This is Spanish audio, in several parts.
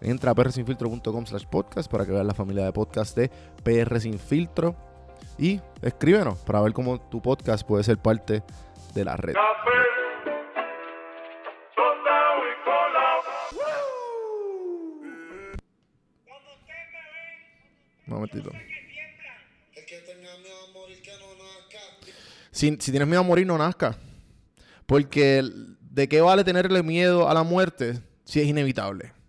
Entra a prsinfiltro.com slash podcast para que veas la familia de podcast de PR Sin Filtro y escríbenos para ver cómo tu podcast puede ser parte de la red. Un momentito. Si tienes miedo a morir, no nazca. Porque ¿de qué vale tenerle miedo a la muerte si es inevitable?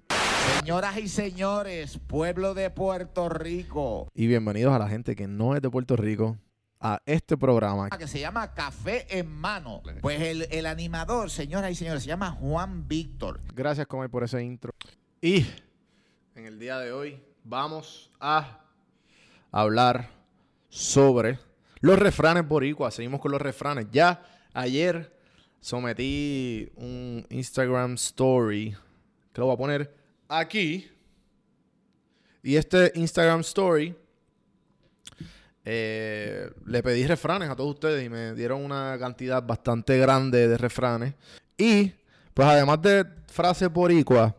Señoras y señores, pueblo de Puerto Rico. Y bienvenidos a la gente que no es de Puerto Rico a este programa. Que se llama Café en Mano. Pues el, animador, señoras y señores, se llama Juan Víctor. Gracias, Comay, por ese intro. Y en el día de hoy vamos a hablar sobre los refranes boricuas. Seguimos con los refranes. Ya ayer sometí un Instagram story que lo voy a poner aquí. Y este Instagram story eh, le pedí refranes a todos ustedes y me dieron una cantidad bastante grande de refranes. Y pues además de frases boricuas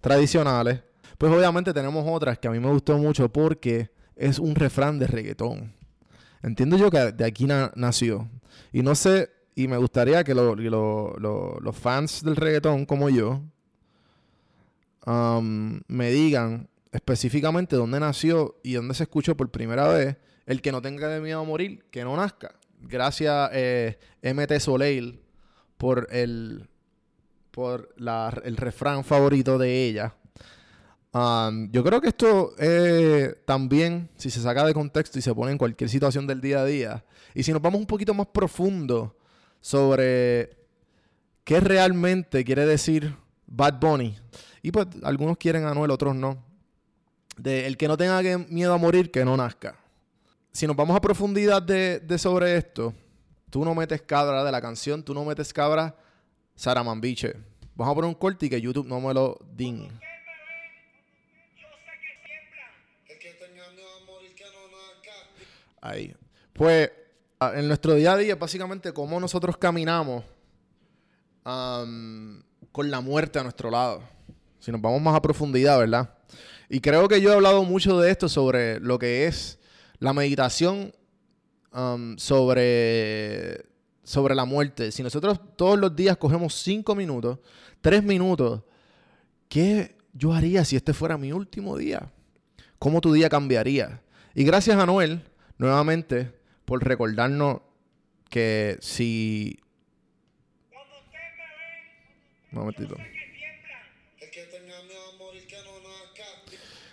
tradicionales, pues obviamente tenemos otras que a mí me gustó mucho porque es un refrán de reggaetón. Entiendo yo que de aquí nació. Y no sé y me gustaría que los fans del reggaetón como yo me digan específicamente dónde nació y dónde se escuchó por primera vez el que no tenga miedo a morir, que no nazca. Gracias eh, MT Soleil por el por el refrán favorito de ella. Yo creo que esto también, si se saca de contexto y se pone en cualquier situación del día a día, y si nos vamos un poquito más profundo sobre qué realmente quiere decir Bad Bunny. Y pues algunos quieren a Anuel, otros no. De el que no tenga miedo a morir, que no nazca. Si nos vamos a profundidad de, sobre esto, tú no metes cabra de la canción, tú no metes cabra Saramambiche. Vamos a poner un corte y que YouTube no me lo din. Ahí. Pues en nuestro día a día, básicamente, cómo nosotros caminamos con la muerte a nuestro lado. Si nos vamos más a profundidad, ¿verdad? Y creo que yo he hablado mucho de esto sobre lo que es la meditación sobre, sobre la muerte. Si nosotros todos los días cogemos cinco minutos, tres minutos, ¿qué yo haría si este fuera mi último día? ¿Cómo tu día cambiaría? Y gracias a Noel, nuevamente, por recordarnos que si...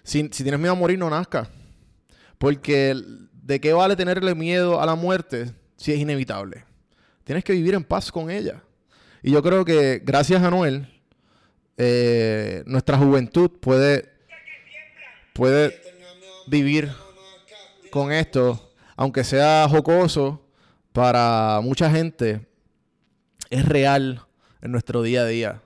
Si tienes miedo a morir, no nazca. Porque ¿de qué vale tenerle miedo a la muerte si es inevitable? Tienes que vivir en paz con ella. Y yo creo que gracias a Noel, eh, nuestra juventud puede, puede vivir con esto, aunque sea jocoso, para mucha gente es real en nuestro día a día.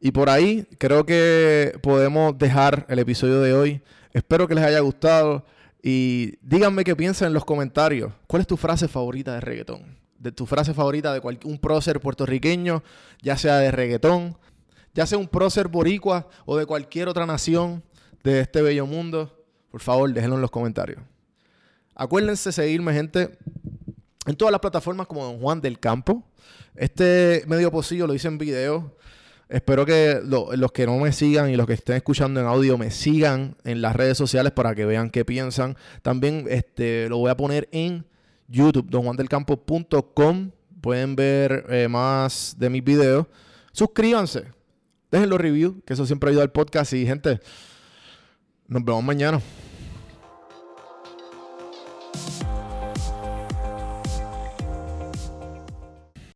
Y por ahí creo que podemos dejar el episodio de hoy. Espero que les haya gustado. Y díganme qué piensan en los comentarios. ¿Cuál es tu frase favorita de reggaetón? De tu frase favorita de un prócer puertorriqueño, ya sea de reggaetón, ya sea un prócer boricua o de cualquier otra nación de este bello mundo. Por favor, déjenlo en los comentarios. Acuérdense seguirme, gente, en todas las plataformas como Don Juan del Campo. Este medio pocillo lo hice en video. Espero que los que no me sigan y los que estén escuchando en audio me sigan en las redes sociales para que vean qué piensan. También este, lo voy a poner en YouTube, donjuandelcampo.com. Pueden ver eh, más de mis videos. Suscríbanse. Dejen los reviews, que eso siempre ayuda al podcast. Y gente, nos vemos mañana.